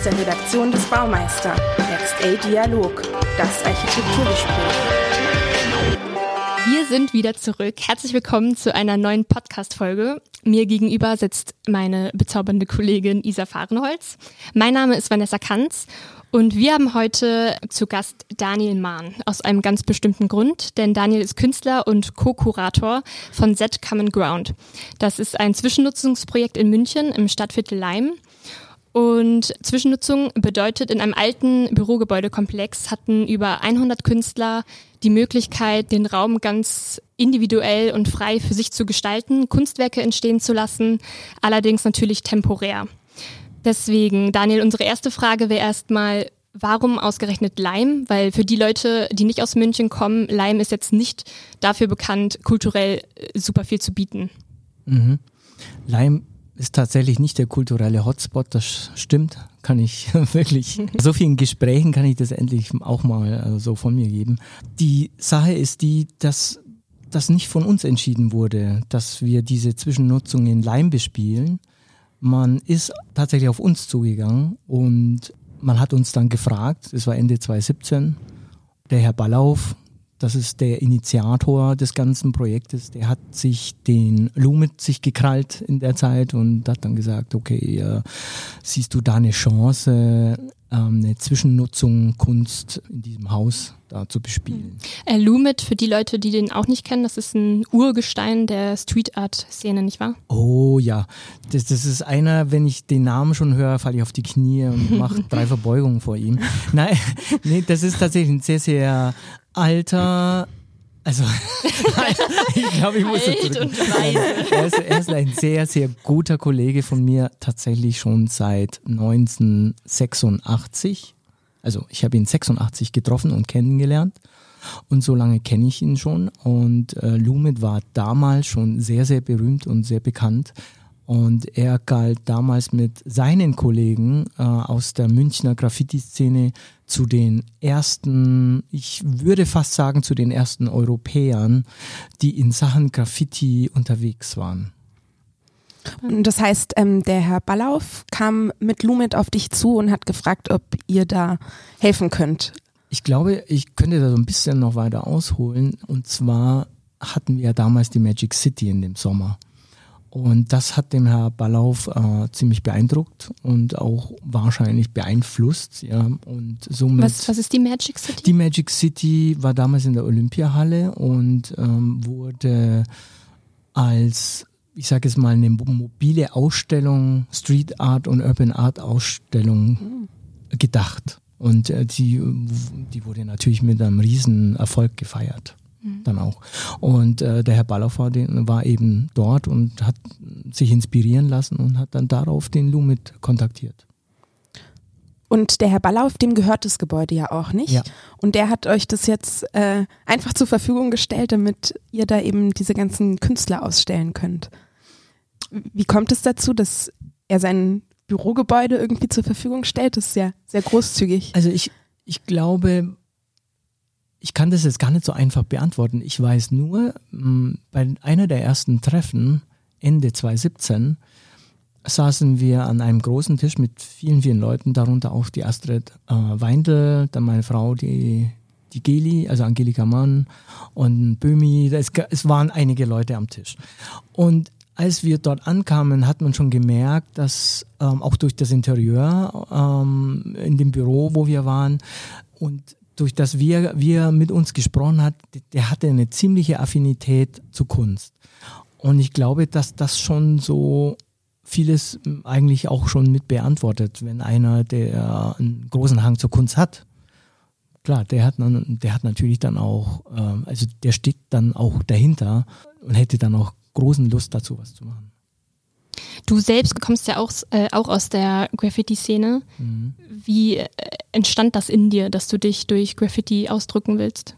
aus der Redaktion des Baumeister. Next A Dialog, das Architekturgespräch. Wir sind wieder zurück. Herzlich willkommen zu einer neuen Podcast-Folge. Mir gegenüber sitzt meine bezaubernde Kollegin Isa Fahrenholz. Mein Name ist Vanessa Kanz und wir haben heute zu Gast Daniel Mahn aus einem ganz bestimmten Grund, denn Daniel ist Künstler und Co-Kurator von Z Common Ground. Das ist ein Zwischennutzungsprojekt in München im Stadtviertel Leim. Und Zwischennutzung bedeutet, in einem alten Bürogebäudekomplex hatten über 100 Künstler die Möglichkeit, den Raum ganz individuell und frei für sich zu gestalten, Kunstwerke entstehen zu lassen, allerdings natürlich temporär. Deswegen, Daniel, unsere erste Frage wäre erstmal, warum ausgerechnet Leim? Weil für die Leute, die nicht aus München kommen, Leim ist jetzt nicht dafür bekannt, kulturell äh, super viel zu bieten. Mhm. Leim ist tatsächlich nicht der kulturelle Hotspot, das stimmt, kann ich wirklich. so vielen Gesprächen kann ich das endlich auch mal äh, so von mir geben. Die Sache ist die, dass das nicht von uns entschieden wurde, dass wir diese Zwischennutzung in Leim bespielen, man ist tatsächlich auf uns zugegangen und man hat uns dann gefragt, es war Ende 2017, der Herr Ballauf, das ist der Initiator des ganzen Projektes, der hat sich den Lumit sich gekrallt in der Zeit und hat dann gesagt, okay, äh, siehst du da eine Chance, ähm, eine Zwischennutzung Kunst in diesem Haus da zu bespielen. Äh, Lumit, für die Leute, die den auch nicht kennen, das ist ein Urgestein der Street Art Szene, nicht wahr? Oh ja, das, das ist einer, wenn ich den Namen schon höre, falle ich auf die Knie und mache drei Verbeugungen vor ihm. Nein, nee, das ist tatsächlich ein sehr, sehr alter also, ich glaube, ich muss weise. Er ist, er ist ein sehr, sehr guter Kollege von mir, tatsächlich schon seit 1986. Also, ich habe ihn 86 getroffen und kennengelernt. Und so lange kenne ich ihn schon. Und äh, Lumit war damals schon sehr, sehr berühmt und sehr bekannt. Und er galt damals mit seinen Kollegen äh, aus der Münchner Graffiti-Szene zu den ersten, ich würde fast sagen, zu den ersten Europäern, die in Sachen Graffiti unterwegs waren. Und das heißt, ähm, der Herr Ballauf kam mit Lumet auf dich zu und hat gefragt, ob ihr da helfen könnt. Ich glaube, ich könnte da so ein bisschen noch weiter ausholen. Und zwar hatten wir ja damals die Magic City in dem Sommer. Und das hat dem Herr Ballauf äh, ziemlich beeindruckt und auch wahrscheinlich beeinflusst. Ja. Und somit was, was ist die Magic City? Die Magic City war damals in der Olympiahalle und ähm, wurde als, ich sage jetzt mal, eine mobile Ausstellung, Street Art und Urban Art Ausstellung mhm. gedacht. Und äh, die, die wurde natürlich mit einem riesen Erfolg gefeiert mhm. dann auch. Und äh, der Herr Balafar den, war eben dort und hat sich inspirieren lassen und hat dann darauf den Lumit kontaktiert. Und der Herr Ballauf, dem gehört das Gebäude ja auch nicht. Ja. Und der hat euch das jetzt äh, einfach zur Verfügung gestellt, damit ihr da eben diese ganzen Künstler ausstellen könnt. Wie kommt es dazu, dass er sein Bürogebäude irgendwie zur Verfügung stellt? Das ist ja sehr großzügig. Also ich, ich glaube, ich kann das jetzt gar nicht so einfach beantworten. Ich weiß nur, mm, bei einer der ersten Treffen, Ende 2017, saßen wir an einem großen Tisch mit vielen, vielen Leuten, darunter auch die Astrid äh, Weindl, dann meine Frau, die, die Geli, also Angelika Mann und Böhmi. Es, es waren einige Leute am Tisch. Und als wir dort ankamen, hat man schon gemerkt, dass ähm, auch durch das Interieur ähm, in dem Büro, wo wir waren, und durch das wir, wir mit uns gesprochen hat, der hatte eine ziemliche Affinität zu Kunst. Und ich glaube, dass das schon so vieles eigentlich auch schon mit beantwortet, wenn einer, der einen großen Hang zur Kunst hat. Klar, der hat, der hat natürlich dann auch, ähm, also der steht dann auch dahinter und hätte dann auch großen Lust dazu, was zu machen. Du selbst kommst ja auch, äh, auch aus der Graffiti-Szene. Mhm. Wie äh, entstand das in dir, dass du dich durch Graffiti ausdrücken willst?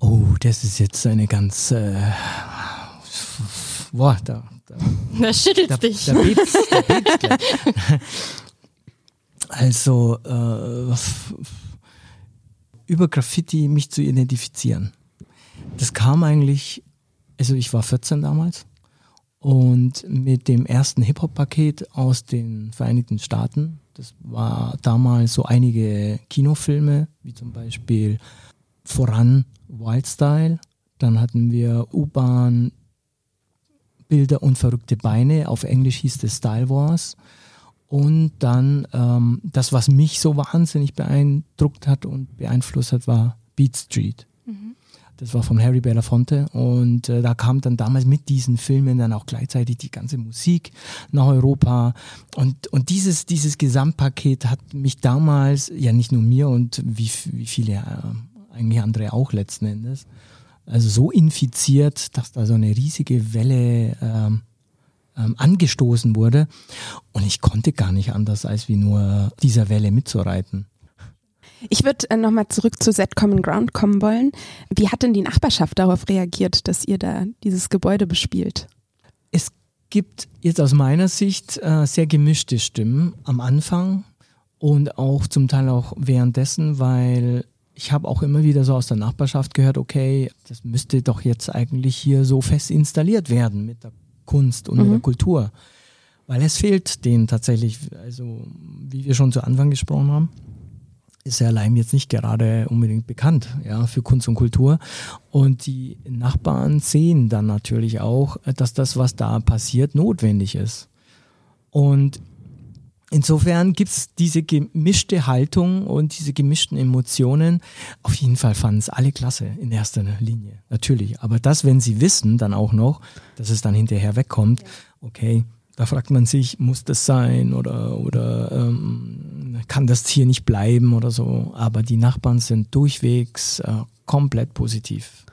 Oh, das ist jetzt eine ganz. Äh, boah, da. Da, da schüttelt da, dich. Da bebt's, da bebt's also, äh, über Graffiti mich zu identifizieren. Das kam eigentlich, also ich war 14 damals Und mit dem ersten Hip-Hop-Paket aus den Vereinigten Staaten, das war damals so einige Kinofilme, wie zum Beispiel voran Wildstyle, dann hatten wir U-Bahn, Bilder und verrückte Beine, auf Englisch hieß es Style Wars. Und dann ähm, das, was mich so wahnsinnig beeindruckt hat und beeinflusst hat, war Beat Street. Mhm. Das war von Harry Belafonte und äh, da kam dann damals mit diesen Filmen dann auch gleichzeitig die ganze Musik nach Europa und, und dieses, dieses Gesamtpaket hat mich damals, ja nicht nur mir und wie, wie viele äh, eigentlich andere auch letzten Endes, also so infiziert, dass da so eine riesige Welle ähm, ähm, angestoßen wurde. Und ich konnte gar nicht anders, als wie nur dieser Welle mitzureiten. Ich würde äh, nochmal zurück zu Z Common Ground kommen wollen. Wie hat denn die Nachbarschaft darauf reagiert, dass ihr da dieses Gebäude bespielt? Es gibt jetzt aus meiner Sicht äh, sehr gemischte Stimmen am Anfang und auch zum Teil auch währenddessen, weil ich habe auch immer wieder so aus der Nachbarschaft gehört, okay, das müsste doch jetzt eigentlich hier so fest installiert werden mit der Kunst und mhm. mit der Kultur. Weil es fehlt denen tatsächlich, also wie wir schon zu Anfang gesprochen haben, ist ja Leim jetzt nicht gerade unbedingt bekannt ja, für Kunst und Kultur. Und die Nachbarn sehen dann natürlich auch, dass das, was da passiert, notwendig ist. Und Insofern gibt's diese gemischte Haltung und diese gemischten Emotionen. Auf jeden Fall fanden es alle klasse in erster Linie, natürlich. Aber das, wenn sie wissen, dann auch noch, dass es dann hinterher wegkommt, okay, da fragt man sich, muss das sein oder, oder ähm, kann das hier nicht bleiben oder so. Aber die Nachbarn sind durchwegs äh, komplett positiv.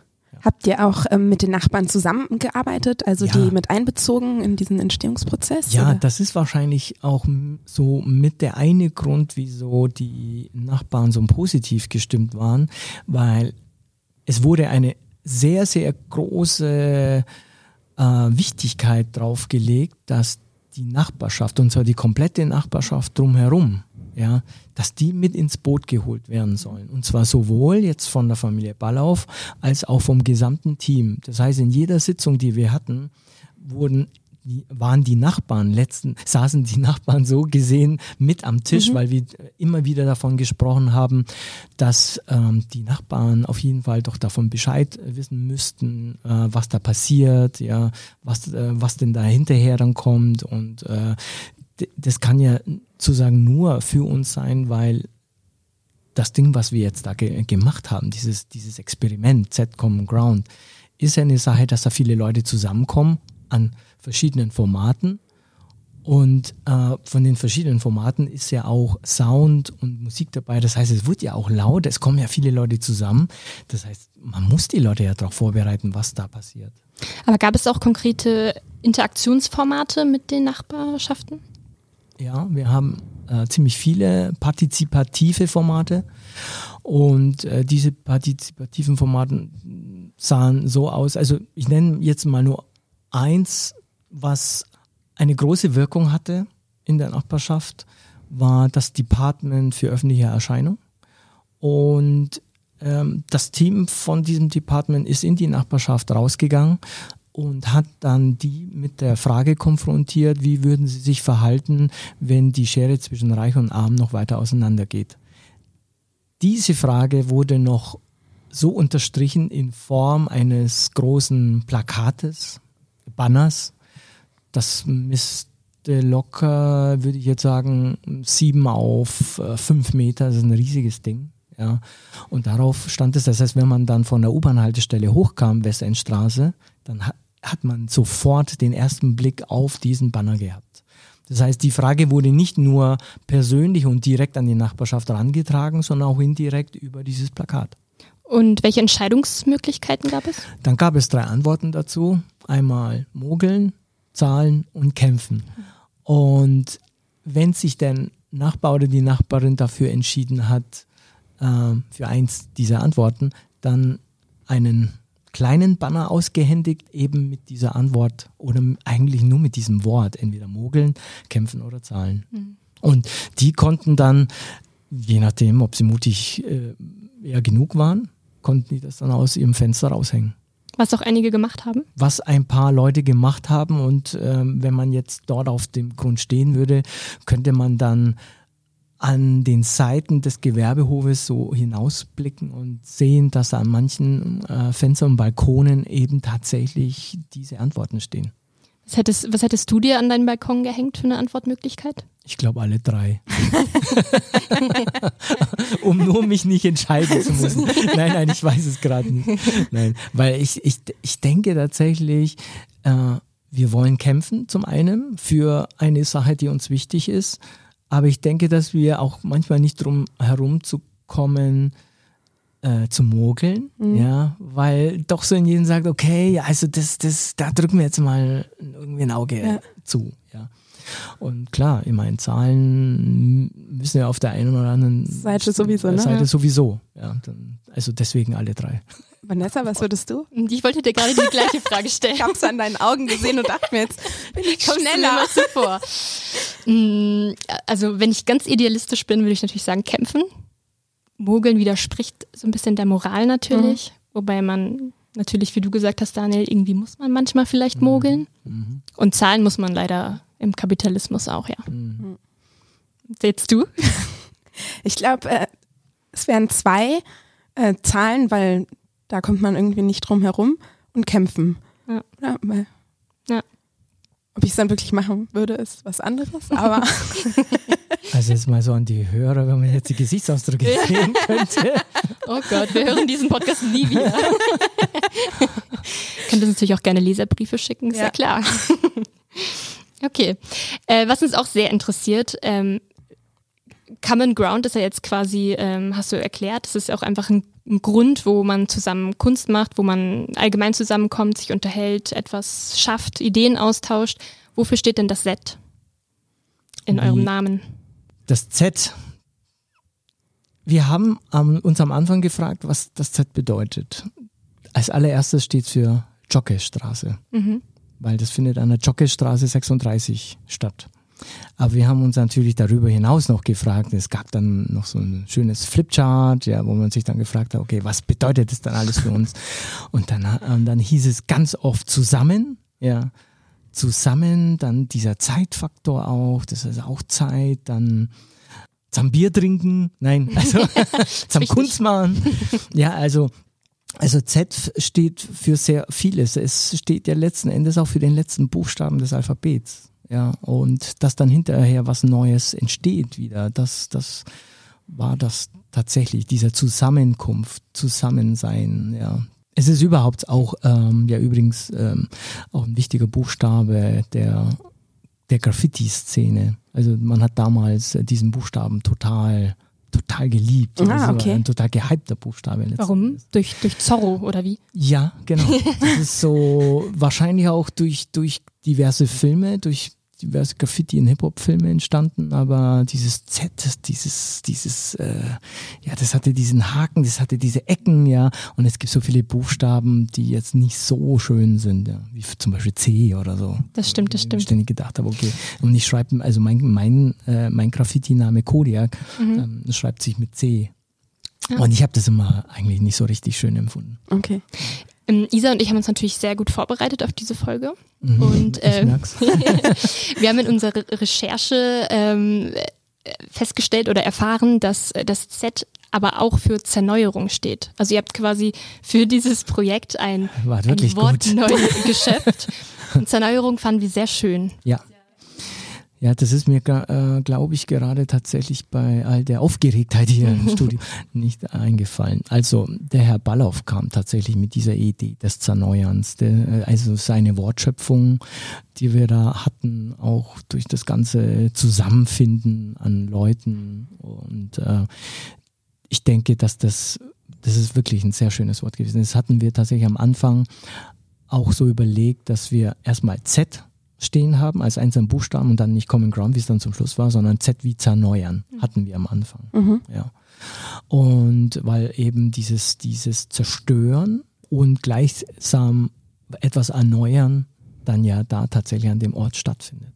Habt ihr auch ähm, mit den Nachbarn zusammengearbeitet, also ja. die mit einbezogen in diesen Entstehungsprozess? Ja, oder? das ist wahrscheinlich auch so mit der eine Grund, wieso die Nachbarn so positiv gestimmt waren, weil es wurde eine sehr, sehr große äh, Wichtigkeit drauf gelegt, dass die Nachbarschaft, und zwar die komplette Nachbarschaft drumherum, ja, dass die mit ins Boot geholt werden sollen. Und zwar sowohl jetzt von der Familie Ballauf als auch vom gesamten Team. Das heißt, in jeder Sitzung, die wir hatten, wurden waren die Nachbarn letzten, saßen die Nachbarn so gesehen mit am Tisch, mhm. weil wir immer wieder davon gesprochen haben, dass ähm, die Nachbarn auf jeden Fall doch davon Bescheid wissen müssten, äh, was da passiert, ja, was, äh, was denn da hinterher dann kommt und äh, das kann ja sozusagen nur für uns sein, weil das Ding, was wir jetzt da ge gemacht haben, dieses, dieses Experiment Z Common Ground, ist ja eine Sache, dass da viele Leute zusammenkommen an verschiedenen Formaten. Und äh, von den verschiedenen Formaten ist ja auch Sound und Musik dabei. Das heißt, es wird ja auch laut, es kommen ja viele Leute zusammen. Das heißt, man muss die Leute ja darauf vorbereiten, was da passiert. Aber gab es auch konkrete Interaktionsformate mit den Nachbarschaften? Ja, wir haben äh, ziemlich viele partizipative Formate und äh, diese partizipativen Formate sahen so aus, also ich nenne jetzt mal nur eins, was eine große Wirkung hatte in der Nachbarschaft, war das Department für öffentliche Erscheinung und ähm, das Team von diesem Department ist in die Nachbarschaft rausgegangen und hat dann die mit der Frage konfrontiert, wie würden sie sich verhalten, wenn die Schere zwischen Reich und Arm noch weiter auseinandergeht. Diese Frage wurde noch so unterstrichen in Form eines großen Plakates, Banners. Das misste locker, würde ich jetzt sagen, sieben auf äh, fünf Meter. Das ist ein riesiges Ding. Ja. Und darauf stand es, das heißt, wenn man dann von der U-Bahn-Haltestelle hochkam, Westendstraße, dann hat man sofort den ersten Blick auf diesen Banner gehabt. Das heißt, die Frage wurde nicht nur persönlich und direkt an die Nachbarschaft herangetragen, sondern auch indirekt über dieses Plakat. Und welche Entscheidungsmöglichkeiten gab es? Dann gab es drei Antworten dazu. Einmal mogeln, zahlen und kämpfen. Und wenn sich der Nachbar oder die Nachbarin dafür entschieden hat, äh, für eins dieser Antworten, dann einen kleinen Banner ausgehändigt, eben mit dieser Antwort oder eigentlich nur mit diesem Wort, entweder mogeln, kämpfen oder zahlen. Mhm. Und die konnten dann, je nachdem, ob sie mutig äh, eher genug waren, konnten die das dann aus ihrem Fenster raushängen. Was auch einige gemacht haben. Was ein paar Leute gemacht haben und ähm, wenn man jetzt dort auf dem Grund stehen würde, könnte man dann an den Seiten des Gewerbehofes so hinausblicken und sehen, dass an manchen äh, Fenstern und Balkonen eben tatsächlich diese Antworten stehen. Was hättest, was hättest du dir an deinen Balkon gehängt für eine Antwortmöglichkeit? Ich glaube alle drei. um nur mich nicht entscheiden zu müssen. Nein, nein, ich weiß es gerade nicht. Nein, weil ich, ich, ich denke tatsächlich, äh, wir wollen kämpfen zum einen für eine Sache, die uns wichtig ist. Aber ich denke, dass wir auch manchmal nicht drum herumzukommen, äh, zu mogeln, mhm. ja, weil doch so in jedem sagt, okay, also das, das, da drücken wir jetzt mal irgendwie ein Auge ja. zu, ja. Und klar, ich meine, Zahlen müssen ja auf der einen oder anderen Seite sowieso, ne? Seite sowieso, ja. Dann, also deswegen alle drei. Vanessa, was würdest du? Ich wollte dir gerade die gleiche Frage stellen. ich habe es an deinen Augen gesehen und dachte mir jetzt, bin ich schneller. zuvor. Mm, also wenn ich ganz idealistisch bin, würde ich natürlich sagen kämpfen. Mogeln widerspricht so ein bisschen der Moral natürlich, mhm. wobei man natürlich, wie du gesagt hast, Daniel, irgendwie muss man manchmal vielleicht mogeln. Mhm. Und zahlen muss man leider im Kapitalismus auch, ja. Mhm. Sehtst du? Ich glaube, äh, es wären zwei äh, Zahlen, weil da kommt man irgendwie nicht drum herum und kämpfen. Ja. ja, ja. Ob ich es dann wirklich machen würde, ist was anderes, aber. Also jetzt mal so an die Hörer, wenn man jetzt die Gesichtsausdrücke sehen könnte. Oh Gott, wir hören diesen Podcast nie wieder. Könnt uns natürlich auch gerne Leserbriefe schicken, ist ja, ja klar. Okay. Äh, was uns auch sehr interessiert, ähm, Common Ground ist ja jetzt quasi, ähm, hast du erklärt, das ist auch einfach ein, ein, Grund, wo man zusammen Kunst macht, wo man allgemein zusammenkommt, sich unterhält, etwas schafft, Ideen austauscht. Wofür steht denn das Z in eurem Namen? Das Z. Wir haben uns am Anfang gefragt, was das Z bedeutet. Als allererstes steht es für Jockeystraße. Mhm weil das findet an der Jockeystraße 36 statt. Aber wir haben uns natürlich darüber hinaus noch gefragt, es gab dann noch so ein schönes Flipchart, ja, wo man sich dann gefragt hat, okay, was bedeutet das dann alles für uns? Und dann, und dann hieß es ganz oft zusammen, ja, zusammen, dann dieser Zeitfaktor auch, das ist auch Zeit, dann zum Bier trinken, nein, also zum Kunst machen. Ja, also also Z steht für sehr vieles. Es steht ja letzten Endes auch für den letzten Buchstaben des Alphabets. Ja, und dass dann hinterher was Neues entsteht wieder, das, das war das tatsächlich, dieser Zusammenkunft, Zusammensein, ja. Es ist überhaupt auch, ähm, ja übrigens, ähm, auch ein wichtiger Buchstabe der, der Graffiti-Szene. Also man hat damals diesen Buchstaben total total geliebt. Ah, okay. ein total gehypter Buchstabe. Warum? Durch, durch Zorro oder wie? Ja, genau. Das ist so wahrscheinlich auch durch, durch diverse Filme, durch diverse Graffiti- und Hip-Hop-Filme entstanden, aber dieses Z, dieses, dieses, äh, ja, das hatte diesen Haken, das hatte diese Ecken, ja, und es gibt so viele Buchstaben, die jetzt nicht so schön sind, ja, wie zum Beispiel C oder so. Das stimmt, das stimmt. Ich ständig gedacht habe, okay, und ich schreibe, also mein, mein, äh, mein Graffiti-Name Kodiak mhm. ähm, schreibt sich mit C. Ja. Und ich habe das immer eigentlich nicht so richtig schön empfunden. Okay. Ähm, Isa und ich haben uns natürlich sehr gut vorbereitet auf diese Folge. Mhm, und äh, wir haben in unserer Recherche ähm, festgestellt oder erfahren, dass das Z aber auch für Zerneuerung steht. Also ihr habt quasi für dieses Projekt ein, ein Wort gut. neu geschöpft. Und Zerneuerung fanden wir sehr schön. Ja. Ja, das ist mir, äh, glaube ich, gerade tatsächlich bei all der Aufgeregtheit hier im Studio nicht eingefallen. Also der Herr Ballauf kam tatsächlich mit dieser Idee des Zerneuerns, der, äh, also seine Wortschöpfung, die wir da hatten, auch durch das ganze Zusammenfinden an Leuten. Und äh, ich denke, dass das, das ist wirklich ein sehr schönes Wort gewesen. Das hatten wir tatsächlich am Anfang auch so überlegt, dass wir erstmal Z stehen haben als einzelnen Buchstaben und dann nicht Common Ground, wie es dann zum Schluss war, sondern Z wie zerneuern mhm. hatten wir am Anfang. Mhm. Ja. Und weil eben dieses, dieses Zerstören und gleichsam etwas erneuern dann ja da tatsächlich an dem Ort stattfindet.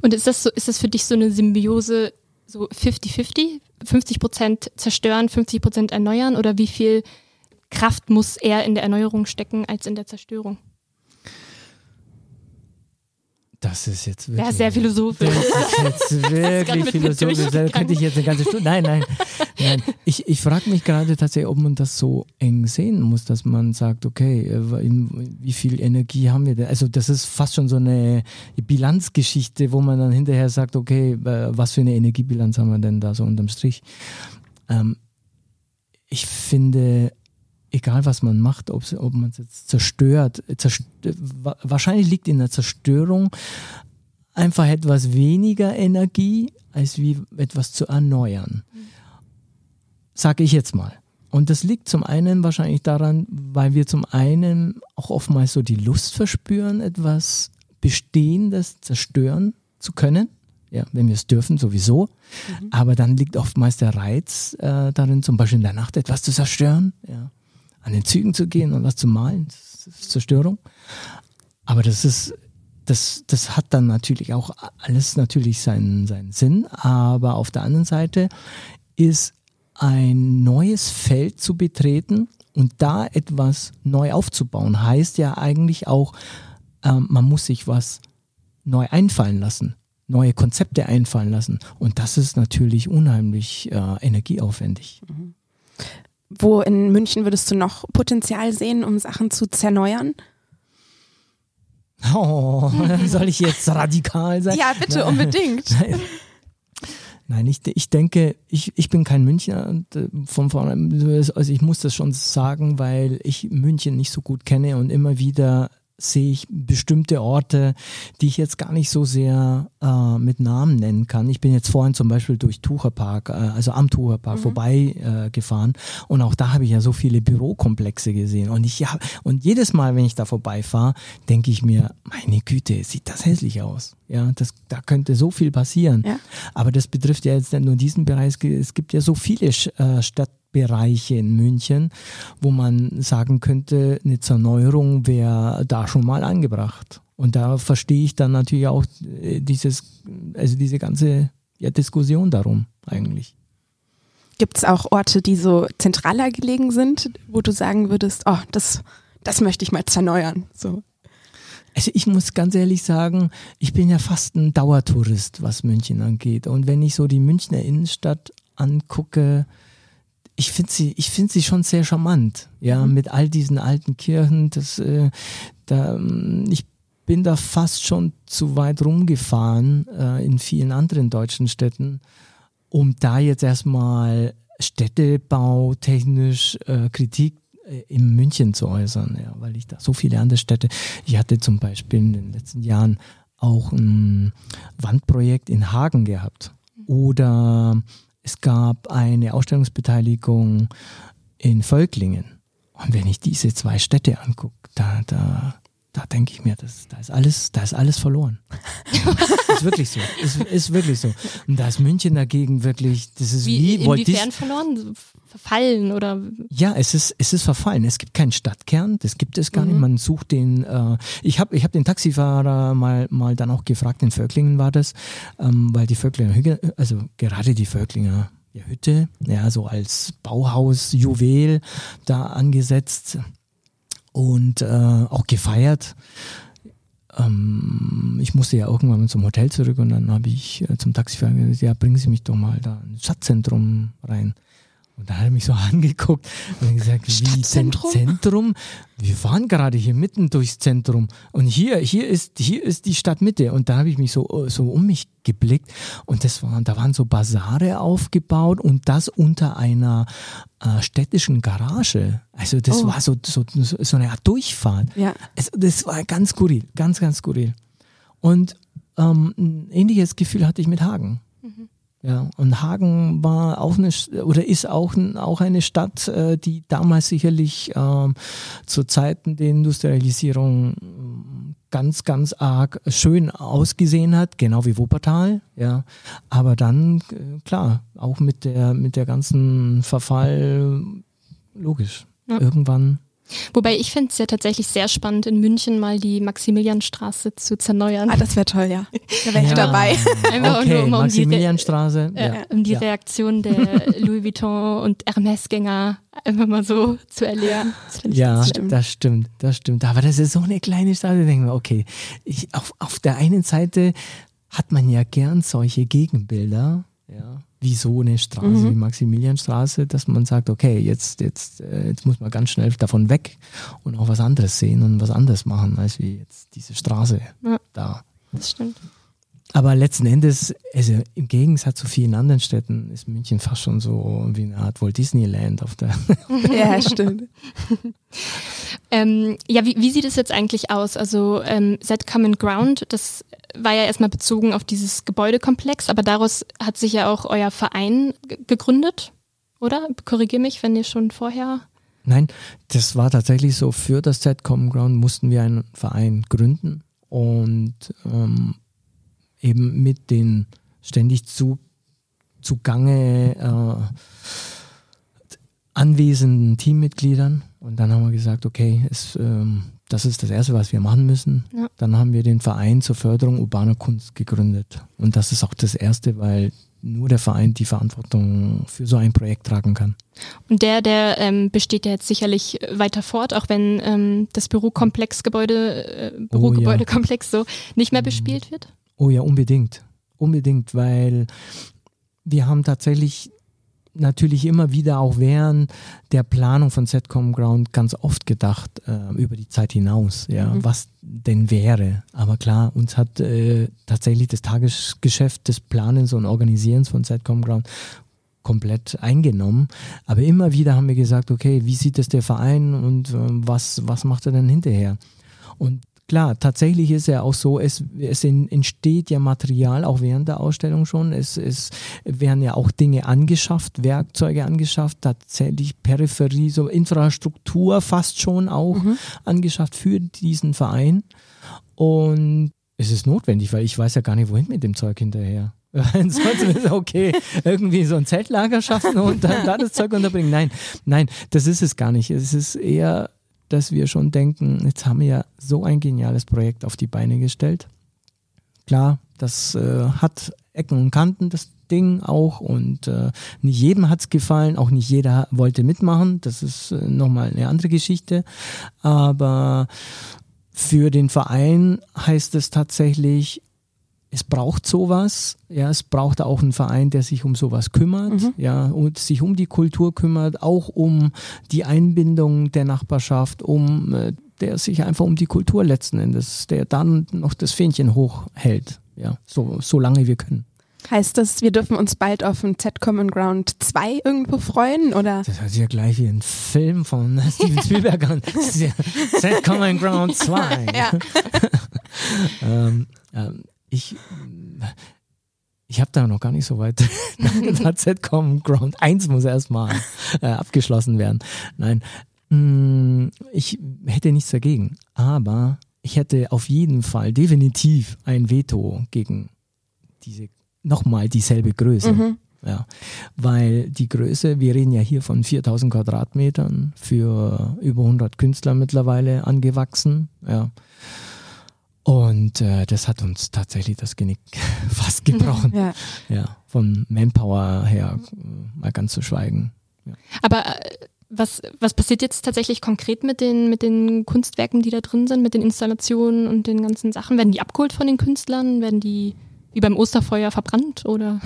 Und ist das so, ist das für dich so eine Symbiose, so 50-50? 50 Prozent zerstören, 50 Prozent erneuern oder wie viel Kraft muss eher in der Erneuerung stecken als in der Zerstörung? Das ist jetzt wirklich. Ja, sehr philosophisch. Das ist jetzt wirklich philosophisch. Da könnte ich jetzt eine ganze Stunde. Nein, nein, nein. Ich, ich frage mich gerade tatsächlich, ob man das so eng sehen muss, dass man sagt, okay, äh, wie viel Energie haben wir denn? Also, das ist fast schon so eine Bilanzgeschichte, wo man dann hinterher sagt, okay, äh, was für eine Energiebilanz haben wir denn da so unterm Strich? Ähm, ich finde, egal was man macht, ob, ob man es jetzt zerstört, zerstört, wahrscheinlich liegt in der Zerstörung einfach etwas weniger Energie, als wie etwas zu erneuern. Sage ich jetzt mal. Und das liegt zum einen wahrscheinlich daran, weil wir zum einen auch oftmals so die Lust verspüren, etwas Bestehendes zerstören zu können. Ja, wenn wir es dürfen, sowieso. Mhm. Aber dann liegt oftmals der Reiz äh, darin, zum Beispiel in der Nacht etwas zu zerstören. Ja an den Zügen zu gehen und was zu malen. Das ist Zerstörung. Aber das ist, das, das hat dann natürlich auch alles natürlich seinen, seinen Sinn. Aber auf der anderen Seite ist ein neues Feld zu betreten und da etwas neu aufzubauen, heißt ja eigentlich auch, äh, man muss sich was neu einfallen lassen, neue Konzepte einfallen lassen. Und das ist natürlich unheimlich äh, energieaufwendig. Mhm. Wo in München würdest du noch Potenzial sehen, um Sachen zu zerneuern? Oh, soll ich jetzt radikal sein? Ja, bitte, Nein. unbedingt. Nein. Nein, ich, ich denke, ich, ich bin kein Münchner äh, von vorne. Also ich muss das schon sagen, weil ich München nicht so gut kenne und immer wieder sehe ich bestimmte Orte, die ich jetzt gar nicht so sehr äh, mit Namen nennen kann. Ich bin jetzt vorhin zum Beispiel durch Tucherpark, äh, also am Tucherpark mhm. vorbei äh, gefahren und auch da habe ich ja so viele Bürokomplexe gesehen und ich ja und jedes Mal, wenn ich da vorbeifahre, denke ich mir, meine Güte, sieht das hässlich aus. Ja, das, da könnte so viel passieren. Ja. Aber das betrifft ja jetzt nicht nur diesen Bereich. Es gibt ja so viele äh, Stadt Bereiche in München, wo man sagen könnte, eine Zerneuerung wäre da schon mal angebracht. Und da verstehe ich dann natürlich auch äh, dieses, also diese ganze ja, Diskussion darum eigentlich. Gibt es auch Orte, die so zentraler gelegen sind, wo du sagen würdest, oh, das, das möchte ich mal zerneuern? So. Also ich muss ganz ehrlich sagen, ich bin ja fast ein Dauertourist, was München angeht. Und wenn ich so die Münchner Innenstadt angucke, ich finde sie, ich finde sie schon sehr charmant, ja, mhm. mit all diesen alten Kirchen. Das, äh, da, ähm, ich bin da fast schon zu weit rumgefahren äh, in vielen anderen deutschen Städten, um da jetzt erstmal Städtebau technisch äh, Kritik in München zu äußern, ja, weil ich da so viele andere Städte. Ich hatte zum Beispiel in den letzten Jahren auch ein Wandprojekt in Hagen gehabt oder es gab eine Ausstellungsbeteiligung in Völklingen. Und wenn ich diese zwei Städte angucke, da, da, da denke ich mir, das, da ist alles, da ist alles verloren. ist wirklich so. Ist, ist wirklich so. Und da ist München dagegen wirklich, das ist wie, wie inwiefern ich, verloren? Verfallen oder? Ja, es ist, es ist verfallen. Es gibt keinen Stadtkern, das gibt es gar mhm. nicht. Man sucht den, äh, ich habe ich hab den Taxifahrer mal, mal dann auch gefragt, in Völklingen war das, ähm, weil die Völklinger, also gerade die Völklinger, Hütte, ja, so als Bauhausjuwel da angesetzt und äh, auch gefeiert. Ähm, ich musste ja irgendwann zum Hotel zurück und dann habe ich äh, zum Taxifahrer gesagt, ja, bringen Sie mich doch mal da ins Stadtzentrum rein. Und da hat er mich so angeguckt und gesagt, wie Zentrum? Wir waren gerade hier mitten durchs Zentrum und hier, hier ist, hier ist die Stadtmitte. Und da habe ich mich so, so um mich geblickt und das waren, da waren so Basare aufgebaut und das unter einer äh, städtischen Garage. Also das oh. war so, so, so eine Art Durchfahrt. Ja. Es, das war ganz skurril, ganz, ganz skurril. Und ähm, ein ähnliches Gefühl hatte ich mit Hagen. Mhm. Ja, und Hagen war auch eine oder ist auch, auch eine Stadt, äh, die damals sicherlich äh, zu Zeiten der Industrialisierung äh, ganz, ganz arg schön ausgesehen hat, genau wie Wuppertal, ja. Aber dann, äh, klar, auch mit der, mit der ganzen Verfall, logisch. Ja. Irgendwann Wobei ich finde es ja tatsächlich sehr spannend, in München mal die Maximilianstraße zu zerneuern. Ah, das wäre toll, ja. Da wäre ich Ja. dabei. Einfach okay, nur, um, um die, Re Maximilianstraße. äh, ja. um die ja. Reaktion der Louis Vuitton und Hermes-Gänger einfach mal so zu erleben. Das finde ich Ja, ganz stimmt. das stimmt, das stimmt. Aber das ist so eine kleine Straße, da denken wir, okay, ich, auf, auf der einen Seite hat man ja gern solche Gegenbilder, ja, wie so eine Straße Mhm. wie Maximilianstraße, dass man sagt, okay, jetzt, jetzt, äh, jetzt muss man ganz schnell davon weg und auch was anderes sehen und was anderes machen, als wie jetzt diese Straße Ja. da. Das stimmt. Aber letzten Endes, also im Gegensatz zu vielen anderen Städten, ist München fast schon so wie eine Art Walt Disneyland auf der Ja, stimmt. Ähm, ja, wie, wie sieht es jetzt eigentlich aus? Also ähm, Set Common Ground, das war ja erstmal bezogen auf dieses Gebäudekomplex, aber daraus hat sich ja auch euer Verein gegründet, oder? Korrigier mich, wenn ihr schon vorher. Nein, das war tatsächlich so, für das Set Common Ground mussten wir einen Verein gründen und ähm, eben mit den ständig zu, zugange äh, anwesenden Teammitgliedern. Und dann haben wir gesagt, okay, es, ähm, das ist das Erste, was wir machen müssen. Ja. Dann haben wir den Verein zur Förderung urbaner Kunst gegründet. Und das ist auch das Erste, weil nur der Verein die Verantwortung für so ein Projekt tragen kann. Und der, der ähm, besteht ja jetzt sicherlich weiter fort, auch wenn ähm, das Bürokomplexgebäude, äh, Bürogebäudekomplex so nicht mehr bespielt wird. Oh ja, unbedingt. Unbedingt, weil wir haben tatsächlich natürlich immer wieder auch während der Planung von Setcom Ground ganz oft gedacht äh, über die Zeit hinaus, ja, Mhm. was denn wäre. Aber klar, uns hat äh, tatsächlich das Tagesgeschäft des Planens und Organisierens von Setcom Ground komplett eingenommen. Aber immer wieder haben wir gesagt, okay, wie sieht es der Verein und äh, was, was macht er denn hinterher? Und klar, tatsächlich ist ja auch so, es, es en- entsteht ja Material auch während der Ausstellung schon. Es, es werden ja auch Dinge angeschafft, Werkzeuge angeschafft, tatsächlich Peripherie, so Infrastruktur fast schon auch angeschafft für diesen Verein. Und es ist notwendig, weil ich weiß ja gar nicht, wohin mit dem Zeug hinterher. Ansonsten ist okay, irgendwie so ein Zeltlager schaffen und dann da das Zeug unterbringen. Nein, nein, das ist es gar nicht. Es ist eher, dass wir schon denken, jetzt haben wir ja so ein geniales Projekt auf die Beine gestellt. Klar, das äh, hat Ecken und Kanten, das Ding auch und äh, nicht jedem hat's gefallen, auch nicht jeder wollte mitmachen, das ist äh, nochmal eine andere Geschichte, aber für den Verein heißt es tatsächlich, es braucht sowas, ja, es braucht auch einen Verein, der sich um sowas kümmert, Mhm. ja, und sich um die Kultur kümmert, auch um die Einbindung der Nachbarschaft, um äh, der sich einfach um die Kultur letzten Endes, der dann noch das Fähnchen hochhält, ja, so, so lange wir können. Heißt das, wir dürfen uns bald auf ein Z Common Ground 2 irgendwo freuen? Oder? Das hört sich ja gleich wie ein Film von Steven Spielberg an. Ja Set Common Ground 2. Ja. ähm, ähm, ich ich habe da noch gar nicht so weit. da Z-Com Ground 1 muss erstmal äh, abgeschlossen werden. Nein, mm, ich hätte nichts dagegen, aber ich hätte auf jeden Fall definitiv ein Veto gegen diese nochmal dieselbe Größe. Mhm. Ja, weil die Größe, wir reden ja hier von 4000 Quadratmetern für über 100 Künstler mittlerweile angewachsen. Ja. Und äh, das hat uns tatsächlich das Genick fast gebrochen. Ja. Ja, von Manpower her äh, mal ganz zu schweigen. Aber äh, was, was passiert jetzt tatsächlich konkret mit den, mit den Kunstwerken, die da drin sind, mit den Installationen und den ganzen Sachen? Werden die abgeholt von den Künstlern? Werden die wie beim Osterfeuer verbrannt oder?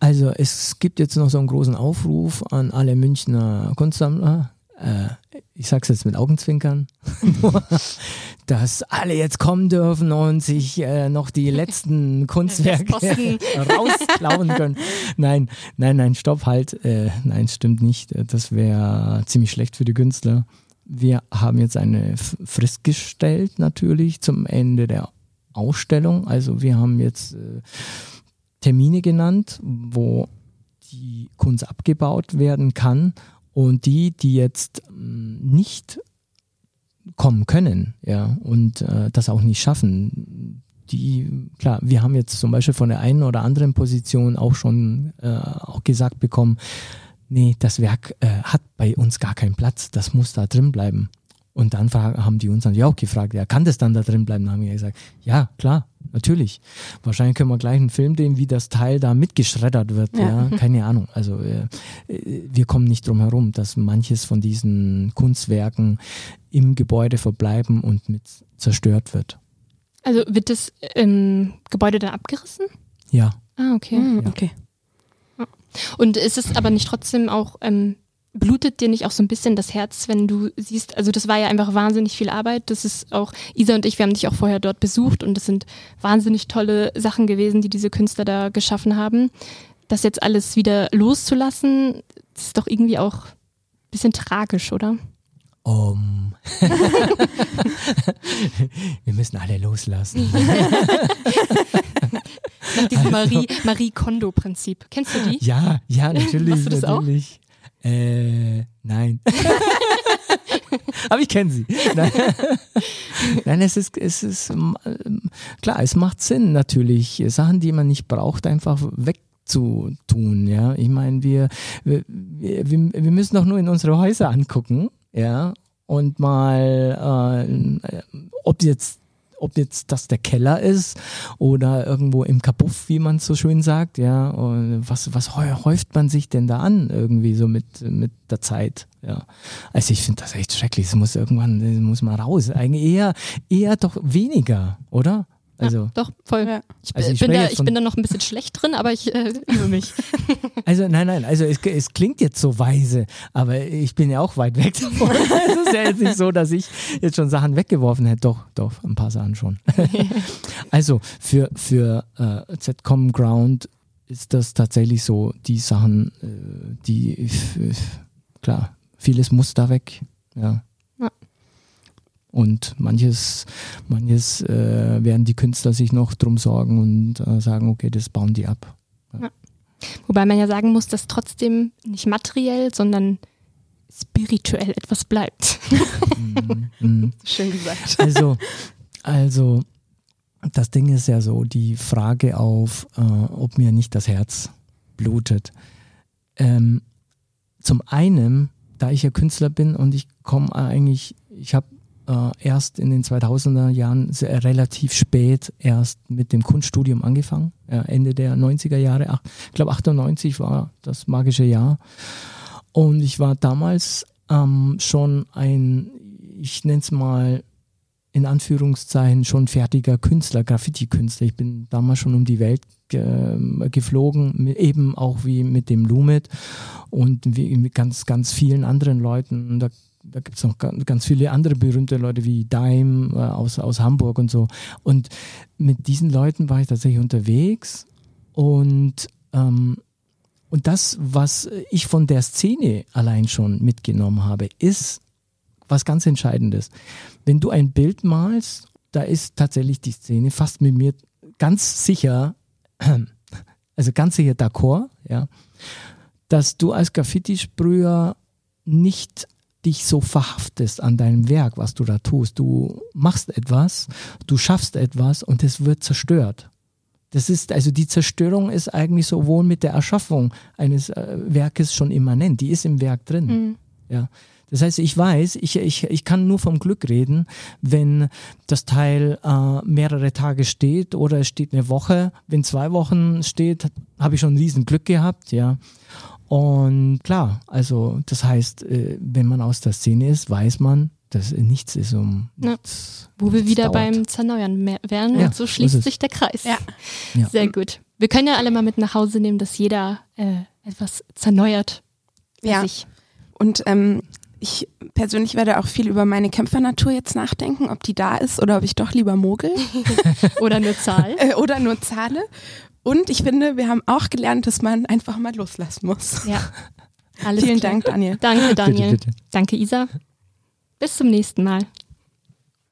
Also es gibt jetzt noch so einen großen Aufruf an alle Münchner Kunstsammler. Äh, ich sag's jetzt mit Augenzwinkern, dass alle jetzt kommen dürfen und sich äh, noch die letzten Kunstwerke rausklauen können. Nein, nein, nein, stopp, halt. Äh, nein, stimmt nicht. Das wäre ziemlich schlecht für die Künstler. Wir haben jetzt eine Frist gestellt, natürlich, zum Ende der Ausstellung. Also wir haben jetzt äh, Termine genannt, wo die Kunst abgebaut werden kann und die, die jetzt ähm, nicht kommen können, ja, und äh, das auch nicht schaffen, die, klar, wir haben jetzt zum Beispiel von der einen oder anderen Position auch schon äh, auch gesagt bekommen, nee, das Werk äh, hat bei uns gar keinen Platz, das muss da drin bleiben. Und dann haben die uns natürlich auch gefragt, ja, kann das dann da drin bleiben? Dann haben wir gesagt, ja, klar, natürlich. Wahrscheinlich können wir gleich einen Film sehen, wie das Teil da mitgeschreddert wird. Ja, ja keine Ahnung. Also äh, wir kommen nicht drum herum, dass manches von diesen Kunstwerken im Gebäude verbleiben und mit zerstört wird. Also wird das ähm, Gebäude dann abgerissen? Ja. Ah, okay. Mhm, okay. Und ist es aber nicht trotzdem auch ähm, blutet dir nicht auch so ein bisschen das Herz, wenn du siehst, also das war ja einfach wahnsinnig viel Arbeit. Das ist auch, Isa und ich, wir haben dich auch vorher dort besucht und das sind wahnsinnig tolle Sachen gewesen, die diese Künstler da geschaffen haben. Das jetzt alles wieder loszulassen, das ist doch irgendwie auch ein bisschen tragisch, oder? Um. wir müssen alle loslassen. Nach diesem Marie, Marie Kondo-Prinzip. Kennst du die? Ja, ja, natürlich. Machst du das natürlich. Auch? Äh, nein. Aber ich kenne sie. Nein. nein, es ist, es ist ähm, klar, es macht Sinn natürlich, Sachen, die man nicht braucht, einfach wegzutun. Ja, ich meine, wir, wir, wir, wir müssen doch nur in unsere Häuser angucken, ja, und mal, äh, ob jetzt ob jetzt das der Keller ist oder irgendwo im Kapuff, wie man so schön sagt, ja, und was, was häuft man sich denn da an irgendwie so mit, mit der Zeit, ja. Also ich finde das echt schrecklich, es muss irgendwann, das muss mal raus, eigentlich eher, eher doch weniger, oder? Also, ja, doch, voll. Ja. Ich, also ich, bin da, ich bin da noch ein bisschen schlecht drin, aber ich äh, übe mich. Also nein, nein, also es, es, klingt jetzt so weise, aber ich bin ja auch weit weg davon. es ist ja jetzt nicht so, dass ich jetzt schon Sachen weggeworfen hätte. Doch, doch, ein paar Sachen schon. also für, für äh, Z-Com Ground ist das tatsächlich so, die Sachen, äh, die, klar, vieles muss da weg. Ja. Und manches, manches äh, werden die Künstler sich noch drum sorgen und äh, sagen, okay, das bauen die ab. Ja. Wobei man ja sagen muss, dass trotzdem nicht materiell, sondern spirituell etwas bleibt. Mhm. mhm. Schön gesagt. Also, also das Ding ist ja so, die Frage auf, äh, ob mir nicht das Herz blutet. Ähm, zum einen, da ich ja Künstler bin und ich komme eigentlich, ich habe äh, erst in den 2000er Jahren sehr, relativ spät erst mit dem Kunststudium angefangen, äh, Ende der 90er Jahre. Ich glaube 98 war das magische Jahr. Und ich war damals ähm, schon ein, ich nenne es mal in Anführungszeichen schon fertiger Künstler, Graffiti-Künstler. Ich bin damals schon um die Welt ge geflogen, eben auch wie mit dem Lumit und wie mit ganz, ganz vielen anderen Leuten. Und da da gibt es noch ganz viele andere berühmte Leute wie Daim äh, aus, aus Hamburg und so. Und mit diesen Leuten war ich tatsächlich unterwegs und, ähm, und das, was ich von der Szene allein schon mitgenommen habe, ist was ganz Entscheidendes. Wenn du ein Bild malst, da ist tatsächlich die Szene fast mit mir ganz sicher, also ganz sicher d'accord, ja, dass du als Graffiti-Sprüher nicht dich so verhaftest an deinem Werk, was du da tust. Du machst etwas, du schaffst etwas und es wird zerstört. Das ist, also die Zerstörung ist eigentlich sowohl mit der Erschaffung eines äh, Werkes schon immanent. Die ist im Werk drin. Mhm. Ja. Das heißt, ich weiß, ich, ich, ich kann nur vom Glück reden, wenn das Teil äh, mehrere Tage steht oder es steht eine Woche. Wenn zwei Wochen steht, habe ich schon ein riesen Glück gehabt, ja. Und klar, also das heißt, äh, wenn man aus der Szene ist, weiß man, dass nichts ist um nichts, Wo wir wieder dauert. beim Zerneuern wären ja, und so schließt sich der Kreis. Ja. ja. Sehr gut. Wir können ja alle mal mit nach Hause nehmen, dass jeder äh, etwas zerneuert. Ja. Sich. Und ähm, ich persönlich werde auch viel über meine Kämpfernatur jetzt nachdenken, ob die da ist oder ob ich doch lieber mogel. oder nur zahl. Äh, oder nur zahle. Und ich finde, wir haben auch gelernt, dass man einfach mal loslassen muss. Ja. Alles Vielen klar. Dank, Daniel. Danke, Daniel. Bitte, bitte. Danke, Isa. Bis zum nächsten Mal.